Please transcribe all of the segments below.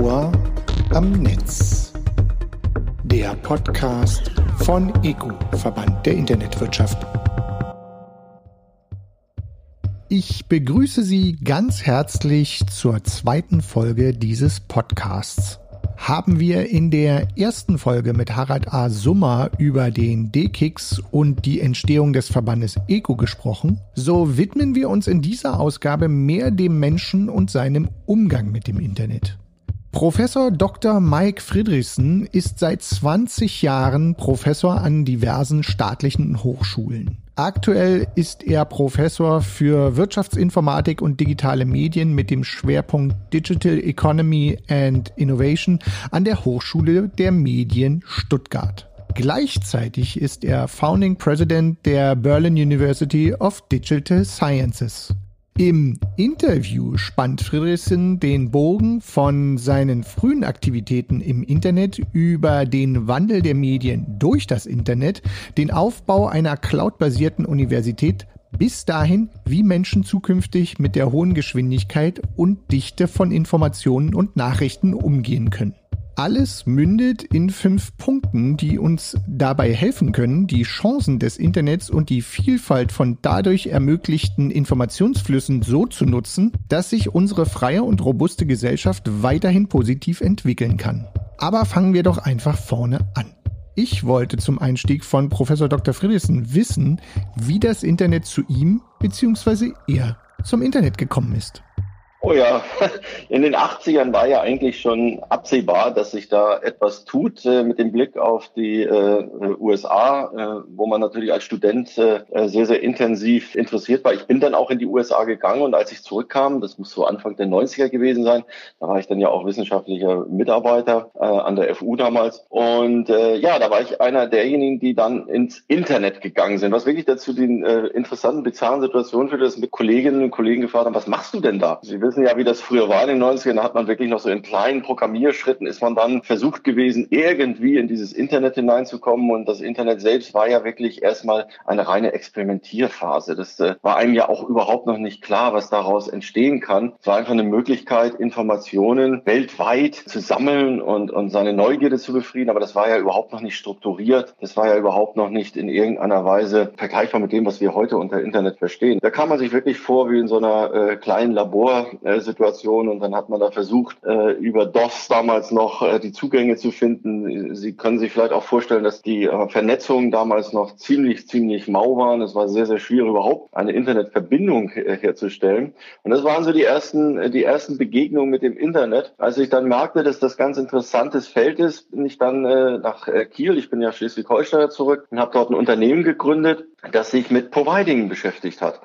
Ohr am Netz. Der Podcast von EGU, Verband der Internetwirtschaft. Ich begrüße Sie ganz herzlich zur zweiten Folge dieses Podcasts haben wir in der ersten Folge mit Harald A. Summer über den D-Kicks und die Entstehung des Verbandes ECO gesprochen, so widmen wir uns in dieser Ausgabe mehr dem Menschen und seinem Umgang mit dem Internet. Professor Dr. Mike Friedrichsen ist seit 20 Jahren Professor an diversen staatlichen Hochschulen. Aktuell ist er Professor für Wirtschaftsinformatik und digitale Medien mit dem Schwerpunkt Digital Economy and Innovation an der Hochschule der Medien Stuttgart. Gleichzeitig ist er Founding President der Berlin University of Digital Sciences. Im Interview spannt Friedrichsen den Bogen von seinen frühen Aktivitäten im Internet über den Wandel der Medien durch das Internet, den Aufbau einer cloudbasierten Universität bis dahin, wie Menschen zukünftig mit der hohen Geschwindigkeit und Dichte von Informationen und Nachrichten umgehen können. Alles mündet in fünf Punkten, die uns dabei helfen können, die Chancen des Internets und die Vielfalt von dadurch ermöglichten Informationsflüssen so zu nutzen, dass sich unsere freie und robuste Gesellschaft weiterhin positiv entwickeln kann. Aber fangen wir doch einfach vorne an. Ich wollte zum Einstieg von Professor Dr. Friedrichsen wissen, wie das Internet zu ihm bzw. er zum Internet gekommen ist. Oh ja, in den 80ern war ja eigentlich schon absehbar, dass sich da etwas tut äh, mit dem Blick auf die äh, USA, äh, wo man natürlich als Student äh, sehr, sehr intensiv interessiert war. Ich bin dann auch in die USA gegangen und als ich zurückkam, das muss so Anfang der 90er gewesen sein, da war ich dann ja auch wissenschaftlicher Mitarbeiter äh, an der FU damals. Und äh, ja, da war ich einer derjenigen, die dann ins Internet gegangen sind, was wirklich dazu den interessanten, bizarren Situationen führte, dass mit Kolleginnen und Kollegen gefragt haben, was machst du denn da? Sie ja, wie das früher war in den 90ern, da hat man wirklich noch so in kleinen Programmierschritten ist man dann versucht gewesen, irgendwie in dieses Internet hineinzukommen. Und das Internet selbst war ja wirklich erstmal eine reine Experimentierphase. Das äh, war einem ja auch überhaupt noch nicht klar, was daraus entstehen kann. Es war einfach eine Möglichkeit, Informationen weltweit zu sammeln und, und seine Neugierde zu befrieden. Aber das war ja überhaupt noch nicht strukturiert. Das war ja überhaupt noch nicht in irgendeiner Weise vergleichbar mit dem, was wir heute unter Internet verstehen. Da kam man sich wirklich vor wie in so einer äh, kleinen Laborsituation und dann hat man da versucht, äh, über DOS damals noch äh, die Zugänge zu finden. Sie können sich vielleicht auch vorstellen, dass die äh, Vernetzungen damals noch ziemlich, ziemlich mau waren. Es war sehr, sehr schwierig, überhaupt eine Internetverbindung äh, herzustellen. Und das waren so die ersten, äh, die ersten Begegnungen mit dem Internet. Als ich dann merkte, dass das ganz interessantes Feld ist, bin ich dann äh, nach äh, Kiel, ich bin ja Schleswig-Holstein zurück und habe dort ein Unternehmen gegründet, das sich mit Providing beschäftigt hat.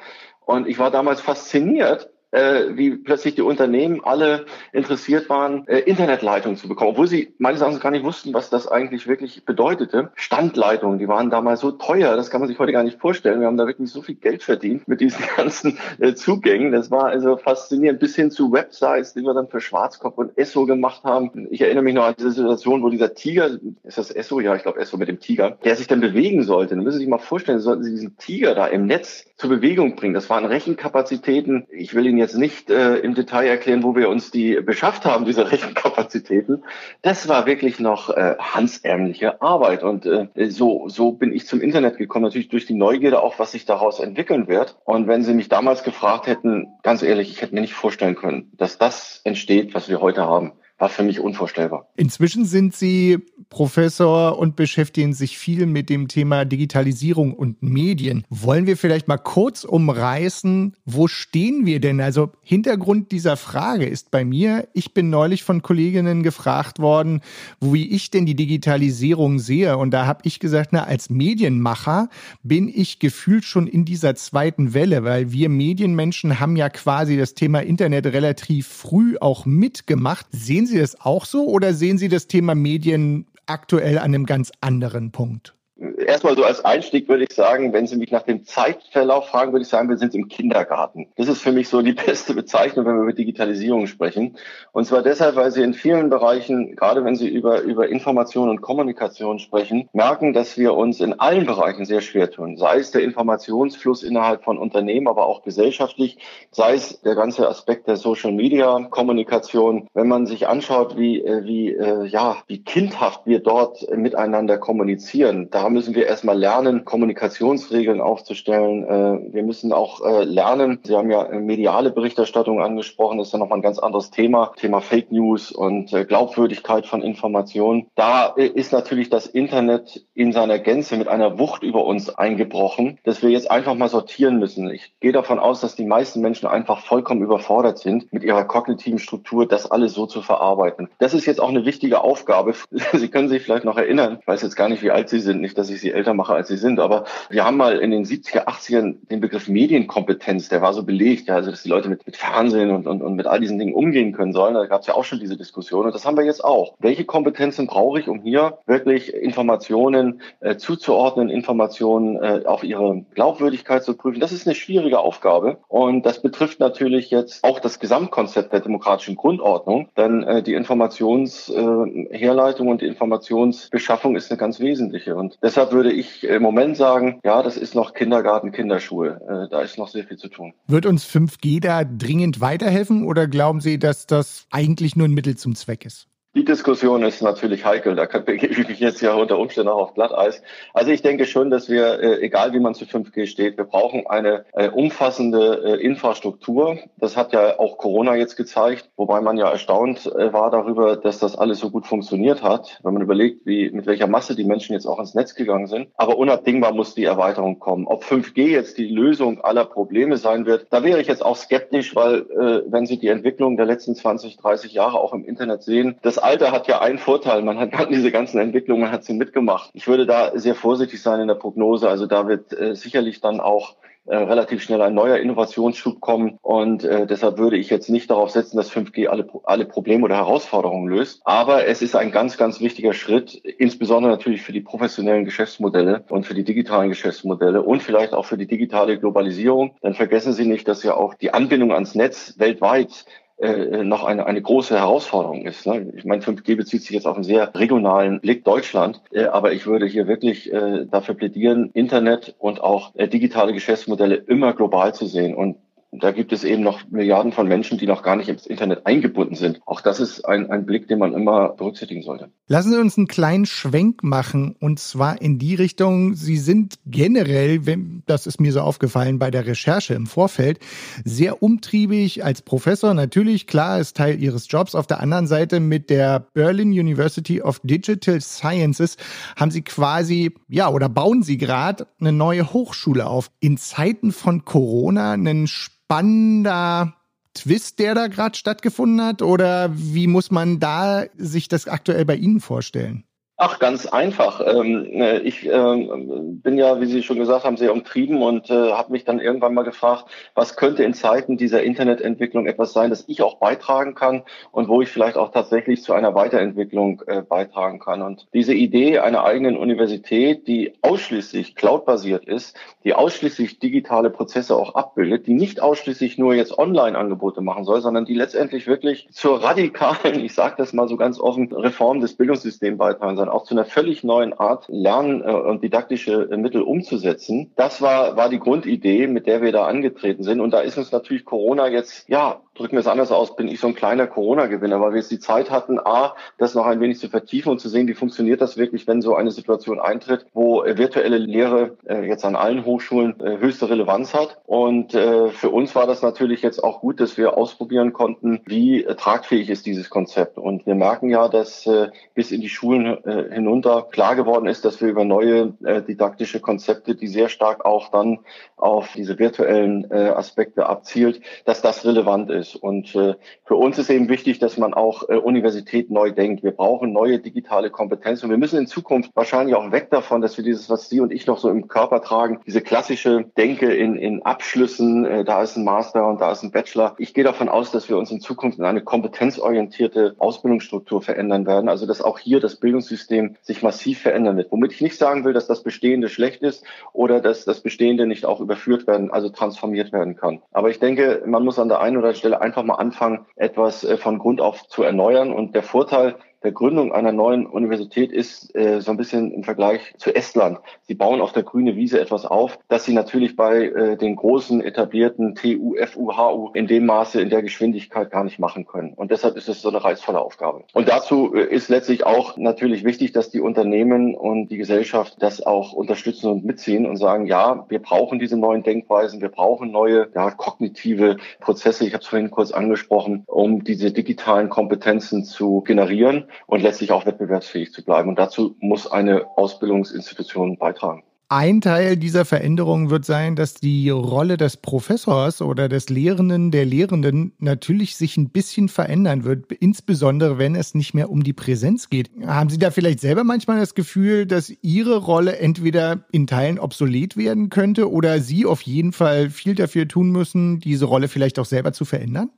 Und ich war damals fasziniert, äh, wie plötzlich die Unternehmen alle interessiert waren, äh, Internetleitungen zu bekommen, obwohl sie meines Erachtens gar nicht wussten, was das eigentlich wirklich bedeutete. Standleitungen, die waren damals so teuer, das kann man sich heute gar nicht vorstellen. Wir haben da wirklich so viel Geld verdient mit diesen ganzen äh, Zugängen. Das war also faszinierend, bis hin zu Websites, die wir dann für Schwarzkopf und Esso gemacht haben. Ich erinnere mich noch an diese Situation, wo dieser Tiger, ist das Esso? Ja, ich glaube Esso mit dem Tiger, der sich dann bewegen sollte. Dann müssen Sie sich mal vorstellen, sollten Sie diesen Tiger da im Netz zur Bewegung bringen. Das waren Rechenkapazitäten. Ich will Ihnen jetzt nicht äh, im Detail erklären, wo wir uns die beschafft haben, diese Rechenkapazitäten. Das war wirklich noch äh, hansärmliche Arbeit. Und äh, so, so bin ich zum Internet gekommen, natürlich durch die Neugierde auch, was sich daraus entwickeln wird. Und wenn Sie mich damals gefragt hätten, ganz ehrlich, ich hätte mir nicht vorstellen können, dass das entsteht, was wir heute haben war für mich unvorstellbar. Inzwischen sind Sie Professor und beschäftigen sich viel mit dem Thema Digitalisierung und Medien. Wollen wir vielleicht mal kurz umreißen, wo stehen wir denn? Also Hintergrund dieser Frage ist bei mir, ich bin neulich von Kolleginnen gefragt worden, wie ich denn die Digitalisierung sehe. Und da habe ich gesagt, na, als Medienmacher bin ich gefühlt schon in dieser zweiten Welle, weil wir Medienmenschen haben ja quasi das Thema Internet relativ früh auch mitgemacht. Sehen Sie das auch so oder sehen Sie das Thema Medien aktuell an einem ganz anderen Punkt? Erstmal so als Einstieg würde ich sagen, wenn Sie mich nach dem Zeitverlauf fragen, würde ich sagen, wir sind im Kindergarten. Das ist für mich so die beste Bezeichnung, wenn wir über Digitalisierung sprechen. Und zwar deshalb, weil Sie in vielen Bereichen, gerade wenn Sie über, über Information und Kommunikation sprechen, merken, dass wir uns in allen Bereichen sehr schwer tun. Sei es der Informationsfluss innerhalb von Unternehmen, aber auch gesellschaftlich, sei es der ganze Aspekt der Social Media Kommunikation. Wenn man sich anschaut, wie, äh, wie, äh, ja, wie kindhaft wir dort miteinander kommunizieren, da müssen wir erstmal lernen, Kommunikationsregeln aufzustellen. Äh, wir müssen auch äh, lernen, Sie haben ja mediale Berichterstattung angesprochen, das ist ja nochmal ein ganz anderes Thema, Thema Fake News und äh, Glaubwürdigkeit von Informationen. Da ist natürlich das Internet in seiner Gänze mit einer Wucht über uns eingebrochen, dass wir jetzt einfach mal sortieren müssen. Ich gehe davon aus, dass die meisten Menschen einfach vollkommen überfordert sind, mit ihrer kognitiven Struktur das alles so zu verarbeiten. Das ist jetzt auch eine wichtige Aufgabe. Sie können sich vielleicht noch erinnern, ich weiß jetzt gar nicht, wie alt Sie sind, nicht, dass ich Sie älter mache, als Sie sind, aber wir haben mal in den 70er, 80ern den Begriff Medienkompetenz, der war so belegt, ja, also dass die Leute mit, mit Fernsehen und, und, und mit all diesen Dingen umgehen können sollen. Da gab es ja auch schon diese Diskussion und das haben wir jetzt auch. Welche Kompetenzen brauche ich, um hier wirklich Informationen äh, zuzuordnen, Informationen äh, auf ihre Glaubwürdigkeit zu prüfen? Das ist eine schwierige Aufgabe und das betrifft natürlich jetzt auch das Gesamtkonzept der demokratischen Grundordnung, denn äh, die Informationsherleitung äh, und die Informationsbeschaffung ist eine ganz wesentliche und deshalb würde ich im Moment sagen, ja, das ist noch Kindergarten, Kinderschule. Äh, da ist noch sehr viel zu tun. Wird uns 5G da dringend weiterhelfen oder glauben Sie, dass das eigentlich nur ein Mittel zum Zweck ist? Die Diskussion ist natürlich heikel. Da begebe ich mich jetzt ja unter Umständen auch auf Glatteis. Also ich denke schon, dass wir, äh, egal wie man zu 5G steht, wir brauchen eine äh, umfassende äh, Infrastruktur. Das hat ja auch Corona jetzt gezeigt, wobei man ja erstaunt war darüber, dass das alles so gut funktioniert hat, wenn man überlegt, wie, mit welcher Masse die Menschen jetzt auch ins Netz gegangen sind. Aber unabdingbar muss die Erweiterung kommen. Ob 5G jetzt die Lösung aller Probleme sein wird, da wäre ich jetzt auch skeptisch, weil wenn Sie die Entwicklung der letzten 20, 30 Jahre auch im Internet sehen, das Alter hat ja einen Vorteil. Man hat diese ganzen Entwicklungen, man hat sie mitgemacht. Ich würde da sehr vorsichtig sein in der Prognose. Also da wird äh, sicherlich dann auch äh, relativ schnell ein neuer Innovationsschub kommen. Und äh, deshalb würde ich jetzt nicht darauf setzen, dass 5G alle, alle Probleme oder Herausforderungen löst. Aber es ist ein ganz, ganz wichtiger Schritt, insbesondere natürlich für die professionellen Geschäftsmodelle und für die digitalen Geschäftsmodelle und vielleicht auch für die digitale Globalisierung. Dann vergessen Sie nicht, dass ja auch die Anbindung ans Netz weltweit äh, noch eine, eine große Herausforderung ist. Ne? Ich meine, 5G bezieht sich jetzt auf einen sehr regionalen Blick Deutschland, äh, aber ich würde hier wirklich äh, dafür plädieren, Internet und auch äh, digitale Geschäftsmodelle immer global zu sehen. Und da gibt es eben noch Milliarden von Menschen, die noch gar nicht ins Internet eingebunden sind. Auch das ist ein, ein Blick, den man immer berücksichtigen sollte. Lassen Sie uns einen kleinen Schwenk machen und zwar in die Richtung, Sie sind generell, das ist mir so aufgefallen bei der Recherche im Vorfeld, sehr umtriebig als Professor. Natürlich, klar, ist Teil Ihres Jobs. Auf der anderen Seite mit der Berlin University of Digital Sciences haben Sie quasi, ja, oder bauen Sie gerade eine neue Hochschule auf. In Zeiten von Corona einen spannender Twist, der da gerade stattgefunden hat? Oder wie muss man da sich das aktuell bei Ihnen vorstellen? Ach, ganz einfach. Ähm, äh, ich ähm, bin ja, wie Sie schon gesagt haben, sehr umtrieben und äh, habe mich dann irgendwann mal gefragt, was könnte in Zeiten dieser Internetentwicklung etwas sein, das ich auch beitragen kann und wo ich vielleicht auch tatsächlich zu einer Weiterentwicklung äh, beitragen kann. Und diese Idee einer eigenen Universität, die ausschließlich cloudbasiert ist, die ausschließlich digitale Prozesse auch abbildet, die nicht ausschließlich nur jetzt Online-Angebote machen soll, sondern die letztendlich wirklich zur radikalen, ich sage das mal so ganz offen, Reform des Bildungssystems beitragen soll sondern auch zu einer völlig neuen Art Lern- äh, und didaktische äh, Mittel umzusetzen. Das war, war die Grundidee, mit der wir da angetreten sind. Und da ist uns natürlich Corona jetzt, ja, drücken wir es anders aus, bin ich so ein kleiner Corona-Gewinner, weil wir jetzt die Zeit hatten, A, das noch ein wenig zu vertiefen und zu sehen, wie funktioniert das wirklich, wenn so eine Situation eintritt, wo äh, virtuelle Lehre äh, jetzt an allen Hochschulen äh, höchste Relevanz hat. Und äh, für uns war das natürlich jetzt auch gut, dass wir ausprobieren konnten, wie äh, tragfähig ist dieses Konzept. Und wir merken ja, dass äh, bis in die Schulen hinunter klar geworden ist, dass wir über neue didaktische Konzepte, die sehr stark auch dann auf diese virtuellen Aspekte abzielt, dass das relevant ist. Ist. Und äh, für uns ist eben wichtig, dass man auch äh, Universität neu denkt. Wir brauchen neue digitale Kompetenzen und wir müssen in Zukunft wahrscheinlich auch weg davon, dass wir dieses, was Sie und ich noch so im Körper tragen, diese klassische Denke in, in Abschlüssen, äh, da ist ein Master und da ist ein Bachelor. Ich gehe davon aus, dass wir uns in Zukunft in eine kompetenzorientierte Ausbildungsstruktur verändern werden. Also dass auch hier das Bildungssystem sich massiv verändern wird. Womit ich nicht sagen will, dass das Bestehende schlecht ist oder dass das Bestehende nicht auch überführt werden, also transformiert werden kann. Aber ich denke, man muss an der einen oder anderen Stelle einfach mal anfangen, etwas äh, von Grund auf zu erneuern. Und der Vorteil der Gründung einer neuen Universität ist äh, so ein bisschen im Vergleich zu Estland. Sie bauen auf der grünen Wiese etwas auf, das sie natürlich bei äh, den großen etablierten TU, FU, HU in dem Maße, in der Geschwindigkeit gar nicht machen können. Und deshalb ist es so eine reizvolle Aufgabe. Und dazu äh, ist letztlich auch natürlich wichtig, dass die Unternehmen und die Gesellschaft das auch unterstützen und mitziehen und sagen, ja, wir brauchen diese neuen Denkweisen, wir brauchen neue ja, kognitive Prozesse, ich habe es vorhin kurz angesprochen, um diese digitalen Kompetenzen zu generieren und letztlich auch wettbewerbsfähig zu bleiben. Und dazu muss eine Ausbildungsinstitution beitragen. Ein Teil dieser Veränderung wird sein, dass die Rolle des Professors oder des Lehrenden, der Lehrenden natürlich sich ein bisschen verändern wird, insbesondere wenn es nicht mehr um die Präsenz geht. Haben Sie da vielleicht selber manchmal das Gefühl, dass Ihre Rolle entweder in Teilen obsolet werden könnte oder Sie auf jeden Fall viel dafür tun müssen, diese Rolle vielleicht auch selber zu verändern?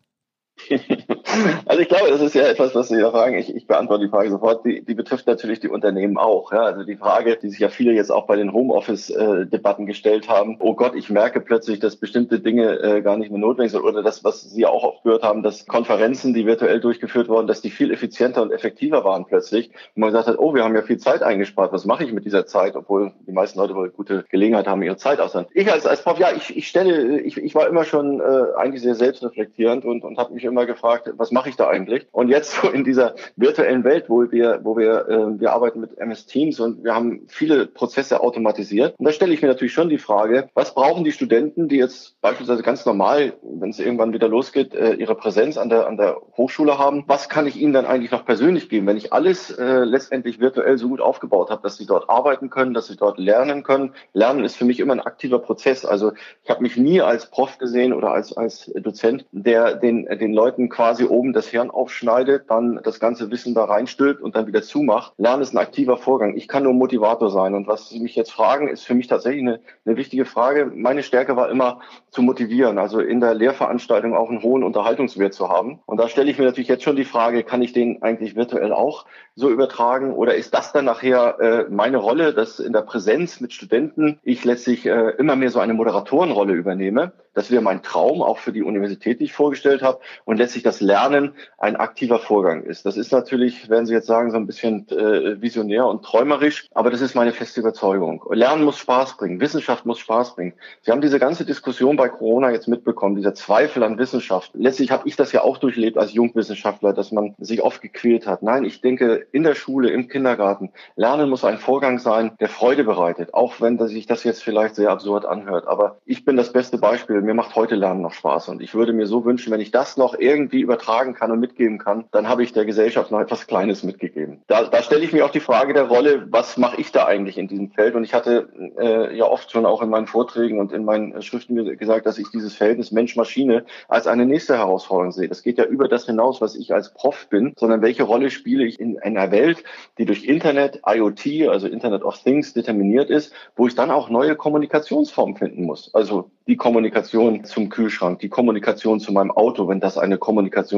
Also ich glaube, das ist ja etwas, was Sie da fragen. Ich, ich beantworte die Frage sofort. Die, die betrifft natürlich die Unternehmen auch. Ja? Also die Frage, die sich ja viele jetzt auch bei den Homeoffice-Debatten gestellt haben. Oh Gott, ich merke plötzlich, dass bestimmte Dinge äh, gar nicht mehr notwendig sind. Oder das, was Sie auch oft gehört haben, dass Konferenzen, die virtuell durchgeführt wurden, dass die viel effizienter und effektiver waren plötzlich. Und man gesagt hat, oh, wir haben ja viel Zeit eingespart. Was mache ich mit dieser Zeit? Obwohl die meisten Leute wohl gute Gelegenheit haben, ihre Zeit auszahlen. Ich als, als Prof, ja, ich, ich stelle, ich, ich war immer schon äh, eigentlich sehr selbstreflektierend und, und habe mich immer gefragt, was mache ich da eigentlich? Und jetzt so in dieser virtuellen Welt, wo wir, wo wir, äh, wir arbeiten mit MS Teams und wir haben viele Prozesse automatisiert. Und da stelle ich mir natürlich schon die Frage, was brauchen die Studenten, die jetzt beispielsweise ganz normal, wenn es irgendwann wieder losgeht, äh, ihre Präsenz an der, an der Hochschule haben? Was kann ich ihnen dann eigentlich noch persönlich geben, wenn ich alles äh, letztendlich virtuell so gut aufgebaut habe, dass sie dort arbeiten können, dass sie dort lernen können? Lernen ist für mich immer ein aktiver Prozess. Also ich habe mich nie als Prof gesehen oder als, als Dozent, der den, den Leuten quasi oben das Hirn aufschneidet, dann das ganze Wissen da reinstülpt und dann wieder zumacht. Lernen ist ein aktiver Vorgang. Ich kann nur Motivator sein. Und was Sie mich jetzt fragen, ist für mich tatsächlich eine, eine wichtige Frage. Meine Stärke war immer zu motivieren, also in der Lehrveranstaltung auch einen hohen Unterhaltungswert zu haben. Und da stelle ich mir natürlich jetzt schon die Frage, kann ich den eigentlich virtuell auch so übertragen? Oder ist das dann nachher äh, meine Rolle, dass in der Präsenz mit Studenten ich letztlich äh, immer mehr so eine Moderatorenrolle übernehme? Das wäre mein Traum, auch für die Universität, die ich vorgestellt habe. Und letztlich das Lernen ein aktiver Vorgang ist. Das ist natürlich, werden Sie jetzt sagen, so ein bisschen äh, visionär und träumerisch, aber das ist meine feste Überzeugung. Lernen muss Spaß bringen, Wissenschaft muss Spaß bringen. Sie haben diese ganze Diskussion bei Corona jetzt mitbekommen, dieser Zweifel an Wissenschaft. Letztlich habe ich das ja auch durchlebt als Jungwissenschaftler, dass man sich oft gequält hat. Nein, ich denke, in der Schule, im Kindergarten, Lernen muss ein Vorgang sein, der Freude bereitet, auch wenn sich das jetzt vielleicht sehr absurd anhört. Aber ich bin das beste Beispiel. Mir macht heute Lernen noch Spaß und ich würde mir so wünschen, wenn ich das noch irgendwie übertragen kann und mitgeben kann, dann habe ich der Gesellschaft noch etwas Kleines mitgegeben. Da, da stelle ich mir auch die Frage der Rolle, was mache ich da eigentlich in diesem Feld? Und ich hatte äh, ja oft schon auch in meinen Vorträgen und in meinen Schriften gesagt, dass ich dieses Verhältnis Mensch-Maschine als eine nächste Herausforderung sehe. Das geht ja über das hinaus, was ich als Prof bin, sondern welche Rolle spiele ich in einer Welt, die durch Internet, IoT, also Internet of Things determiniert ist, wo ich dann auch neue Kommunikationsformen finden muss. Also die Kommunikation zum Kühlschrank, die Kommunikation zu meinem Auto, wenn das eine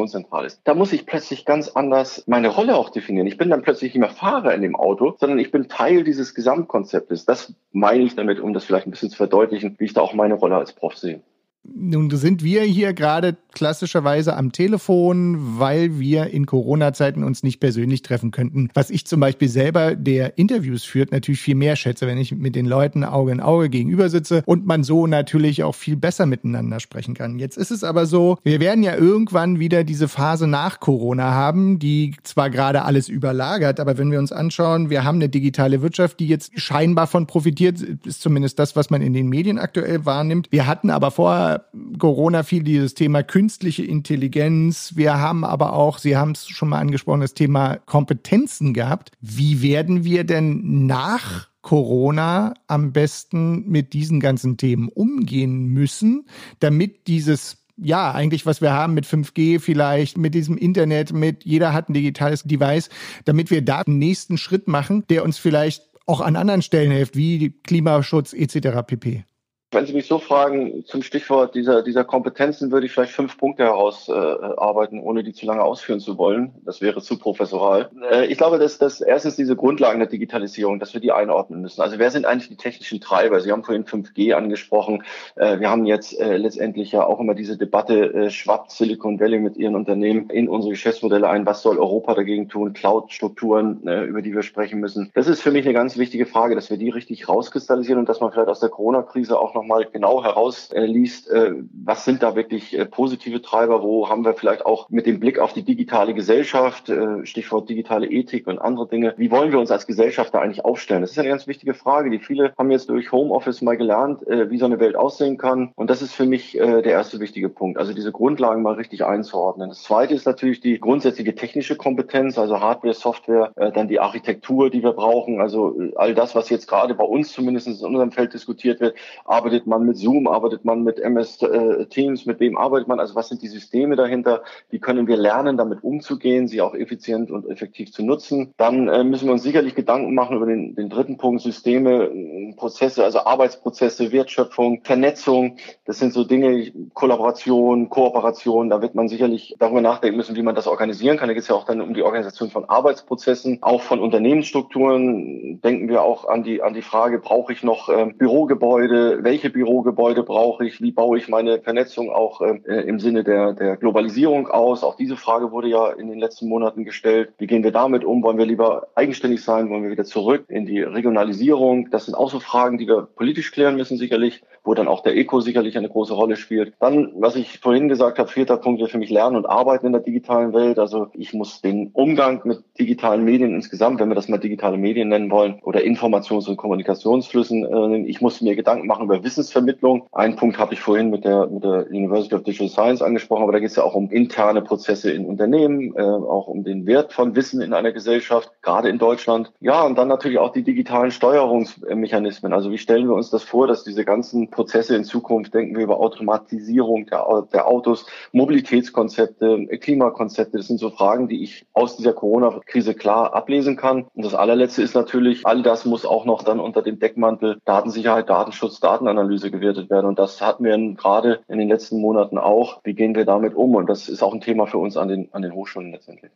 Kommunikationszentrale ist. Da muss ich plötzlich ganz anders meine Rolle auch definieren. Ich bin dann plötzlich nicht mehr Fahrer in dem Auto, sondern ich bin Teil dieses Gesamtkonzeptes. Das meine ich damit, um das vielleicht ein bisschen zu verdeutlichen, wie ich da auch meine Rolle als Prof sehe. Nun sind wir hier gerade klassischerweise am Telefon, weil wir in Corona-Zeiten uns nicht persönlich treffen könnten. Was ich zum Beispiel selber, der Interviews führt, natürlich viel mehr schätze, wenn ich mit den Leuten Auge in Auge gegenüber sitze und man so natürlich auch viel besser miteinander sprechen kann. Jetzt ist es aber so, wir werden ja irgendwann wieder diese Phase nach Corona haben, die zwar gerade alles überlagert, aber wenn wir uns anschauen, wir haben eine digitale Wirtschaft, die jetzt scheinbar von profitiert, ist zumindest das, was man in den Medien aktuell wahrnimmt. Wir hatten aber vorher Corona viel dieses Thema künstliche Intelligenz. Wir haben aber auch, Sie haben es schon mal angesprochen, das Thema Kompetenzen gehabt. Wie werden wir denn nach Corona am besten mit diesen ganzen Themen umgehen müssen, damit dieses ja, eigentlich, was wir haben mit 5G vielleicht, mit diesem Internet, mit jeder hat ein digitales Device, damit wir da den nächsten Schritt machen, der uns vielleicht auch an anderen Stellen hilft, wie Klimaschutz etc. pp. Wenn Sie mich so fragen, zum Stichwort dieser, dieser Kompetenzen würde ich vielleicht fünf Punkte herausarbeiten, äh, ohne die zu lange ausführen zu wollen. Das wäre zu professoral. Äh, ich glaube, dass das erstens diese Grundlagen der Digitalisierung, dass wir die einordnen müssen. Also wer sind eigentlich die technischen Treiber? Sie haben vorhin 5G angesprochen. Äh, wir haben jetzt äh, letztendlich ja auch immer diese Debatte, äh, schwappt Silicon Valley mit ihren Unternehmen in unsere Geschäftsmodelle ein. Was soll Europa dagegen tun? Cloud-Strukturen, äh, über die wir sprechen müssen. Das ist für mich eine ganz wichtige Frage, dass wir die richtig rauskristallisieren und dass man vielleicht aus der Corona-Krise auch noch nochmal genau herausliest, äh, was sind da wirklich äh, positive Treiber, wo haben wir vielleicht auch mit dem Blick auf die digitale Gesellschaft, äh, Stichwort digitale Ethik und andere Dinge, wie wollen wir uns als Gesellschaft da eigentlich aufstellen? Das ist eine ganz wichtige Frage, die viele haben jetzt durch Homeoffice mal gelernt, wie so eine Welt aussehen kann. Und das ist für mich der erste wichtige Punkt, also diese Grundlagen mal richtig einzuordnen. Das zweite ist natürlich die grundsätzliche technische Kompetenz, also Hardware, Software, dann die Architektur, die wir brauchen, also all das, was jetzt gerade bei uns zumindest in unserem Feld diskutiert wird, aber arbeitet man mit Zoom, arbeitet man mit MS äh, Teams, mit wem arbeitet man? Also was sind die Systeme dahinter? Wie können wir lernen, damit umzugehen, sie auch effizient und effektiv zu nutzen? Dann äh, müssen wir uns sicherlich Gedanken machen über den, den dritten Punkt, Systeme, äh, Prozesse, also Arbeitsprozesse, Wertschöpfung, Vernetzung. Das sind so Dinge, Kollaboration, Kooperation. Da wird man sicherlich darüber nachdenken müssen, wie man das organisieren kann. Da geht es ja auch dann um die Organisation von Arbeitsprozessen, auch von Unternehmensstrukturen. Denken wir auch an die, an die Frage, brauche ich noch äh, Bürogebäude? Welche welche Bürogebäude brauche ich, wie baue ich meine Vernetzung auch äh, im Sinne der, der Globalisierung aus. Auch diese Frage wurde ja in den letzten Monaten gestellt. Wie gehen wir damit um? Wollen wir lieber eigenständig sein? Wollen wir wieder zurück in die Regionalisierung? Das sind auch so Fragen, die wir politisch klären müssen sicherlich, wo dann auch der Eco sicherlich eine große Rolle spielt. Dann, was ich vorhin gesagt habe, vierter Punkt wäre für mich Lernen und Arbeiten in der digitalen Welt. Also ich muss den Umgang mit digitalen Medien insgesamt, wenn wir das mal digitale Medien nennen wollen, oder Informations- und Kommunikationsflüssen, äh, ich muss mir Gedanken machen über Wissensvermittlung. Einen Punkt habe ich vorhin mit der, mit der University of Digital Science angesprochen, aber da geht es ja auch um interne Prozesse in Unternehmen, äh, auch um den Wert von Wissen in einer Gesellschaft, gerade in Deutschland. Ja, und dann natürlich auch die digitalen Steuerungsmechanismen. Also wie stellen wir uns das vor, dass diese ganzen Prozesse in Zukunft, denken wir über Automatisierung der, der Autos, Mobilitätskonzepte, Klimakonzepte, das sind so Fragen, die ich aus dieser Corona-Krise klar ablesen kann. Und das allerletzte ist natürlich, all das muss auch noch dann unter dem Deckmantel Datensicherheit, Datenschutz, Datenanalyse Datenanalyse gewertet werden. Und das hatten wir gerade in den letzten Monaten auch. Wie gehen wir damit um? Und das ist auch ein Thema für uns an den, an den Hochschulen letztendlich.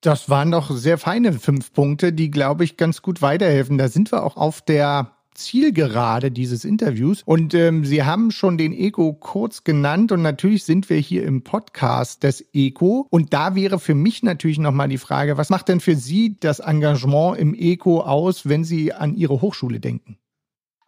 Das waren doch sehr feine fünf Punkte, die, glaube ich, ganz gut weiterhelfen. Da sind wir auch auf der Zielgerade dieses Interviews. Und ähm, Sie haben schon den Eco kurz genannt und natürlich sind wir hier im Podcast des Eco. Und da wäre für mich natürlich nochmal die Frage, was macht denn für Sie das Engagement im Eco aus, wenn Sie an Ihre Hochschule denken?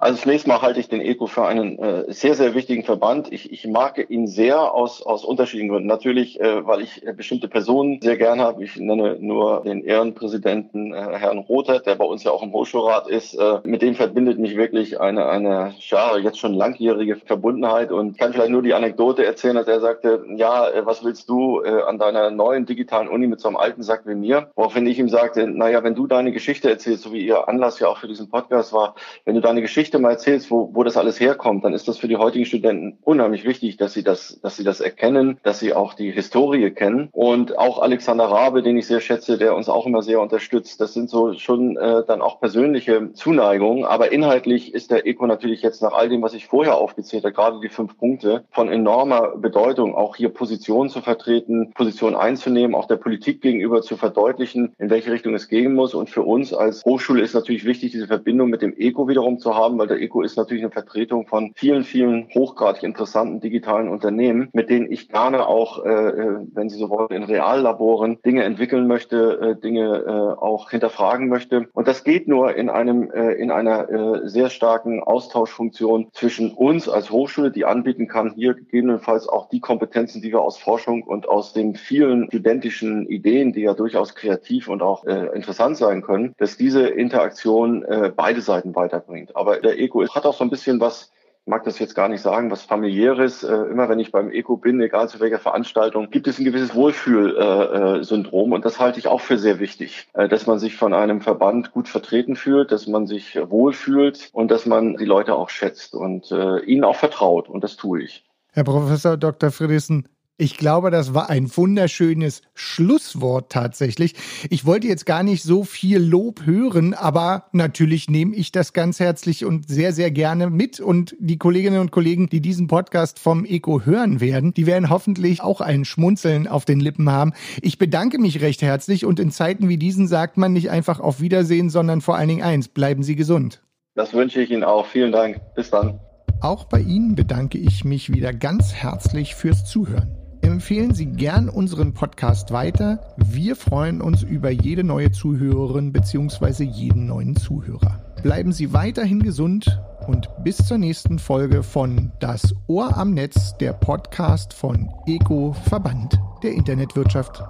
Also zunächst mal halte ich den ECO für einen äh, sehr, sehr wichtigen Verband. Ich, ich mag ihn sehr aus, aus unterschiedlichen Gründen. Natürlich, äh, weil ich äh, bestimmte Personen sehr gern habe. Ich nenne nur den Ehrenpräsidenten äh, Herrn Rother, der bei uns ja auch im Hochschulrat ist. Äh, mit dem verbindet mich wirklich eine, eine ja, jetzt schon langjährige Verbundenheit. Und kann vielleicht nur die Anekdote erzählen, dass er sagte, ja, äh, was willst du äh, an deiner neuen digitalen Uni mit so einem alten Sack wie mir? Woraufhin ich ihm sagte, naja, wenn du deine Geschichte erzählst, so wie ihr Anlass ja auch für diesen Podcast war, wenn du deine Geschichte Geschichte mal erzählst, wo, wo das alles herkommt, dann ist das für die heutigen Studenten unheimlich wichtig, dass sie das, dass sie das erkennen, dass sie auch die Historie kennen. Und auch Alexander Rabe, den ich sehr schätze, der uns auch immer sehr unterstützt, das sind so schon äh, dann auch persönliche Zuneigungen. Aber inhaltlich ist der ECO natürlich jetzt nach all dem, was ich vorher aufgezählt habe, gerade die fünf Punkte, von enormer Bedeutung, auch hier Positionen zu vertreten, Positionen einzunehmen, auch der Politik gegenüber zu verdeutlichen, in welche Richtung es gehen muss. Und für uns als Hochschule ist natürlich wichtig, diese Verbindung mit dem ECO wiederum zu haben, weil der ECO ist natürlich eine Vertretung von vielen, vielen hochgradig interessanten digitalen Unternehmen, mit denen ich gerne auch, äh, äh, wenn Sie so wollen, in Reallaboren Dinge entwickeln möchte, äh, Dinge äh, auch hinterfragen möchte. Und das geht nur in einem, äh, in einer äh, sehr starken Austauschfunktion zwischen uns als Hochschule, die anbieten kann, hier gegebenenfalls auch die Kompetenzen, die wir aus Forschung und aus den vielen studentischen Ideen, die ja durchaus kreativ und auch äh, interessant sein können, dass diese Interaktion äh, beide Seiten weiterbringt. Aber der Eco hat auch so ein bisschen was, mag das jetzt gar nicht sagen, was familiäres. Äh, immer wenn ich beim Eco bin, egal zu welcher Veranstaltung, gibt es ein gewisses Wohlfühlsyndrom. und das halte ich auch für sehr wichtig, äh, dass man sich von einem Verband gut vertreten fühlt, dass man sich wohlfühlt und dass man die Leute auch schätzt und äh, ihnen auch vertraut. Und das tue ich. Herr Professor Dr. Friedrichsen, ich glaube, das war ein wunderschönes Schlusswort tatsächlich. Ich wollte jetzt gar nicht so viel Lob hören, aber natürlich nehme ich das ganz herzlich und sehr, sehr gerne mit. Und die Kolleginnen und Kollegen, die diesen Podcast vom Eco hören werden, die werden hoffentlich auch ein Schmunzeln auf den Lippen haben. Ich bedanke mich recht herzlich und in Zeiten wie diesen sagt man nicht einfach auf Wiedersehen, sondern vor allen Dingen eins, bleiben Sie gesund. Das wünsche ich Ihnen auch. Vielen Dank. Bis dann. Auch bei Ihnen bedanke ich mich wieder ganz herzlich fürs Zuhören. Empfehlen Sie gern unseren Podcast weiter. Wir freuen uns über jede neue Zuhörerin bzw. jeden neuen Zuhörer. Bleiben Sie weiterhin gesund und bis zur nächsten Folge von Das Ohr am Netz, der Podcast von Eco Verband der Internetwirtschaft.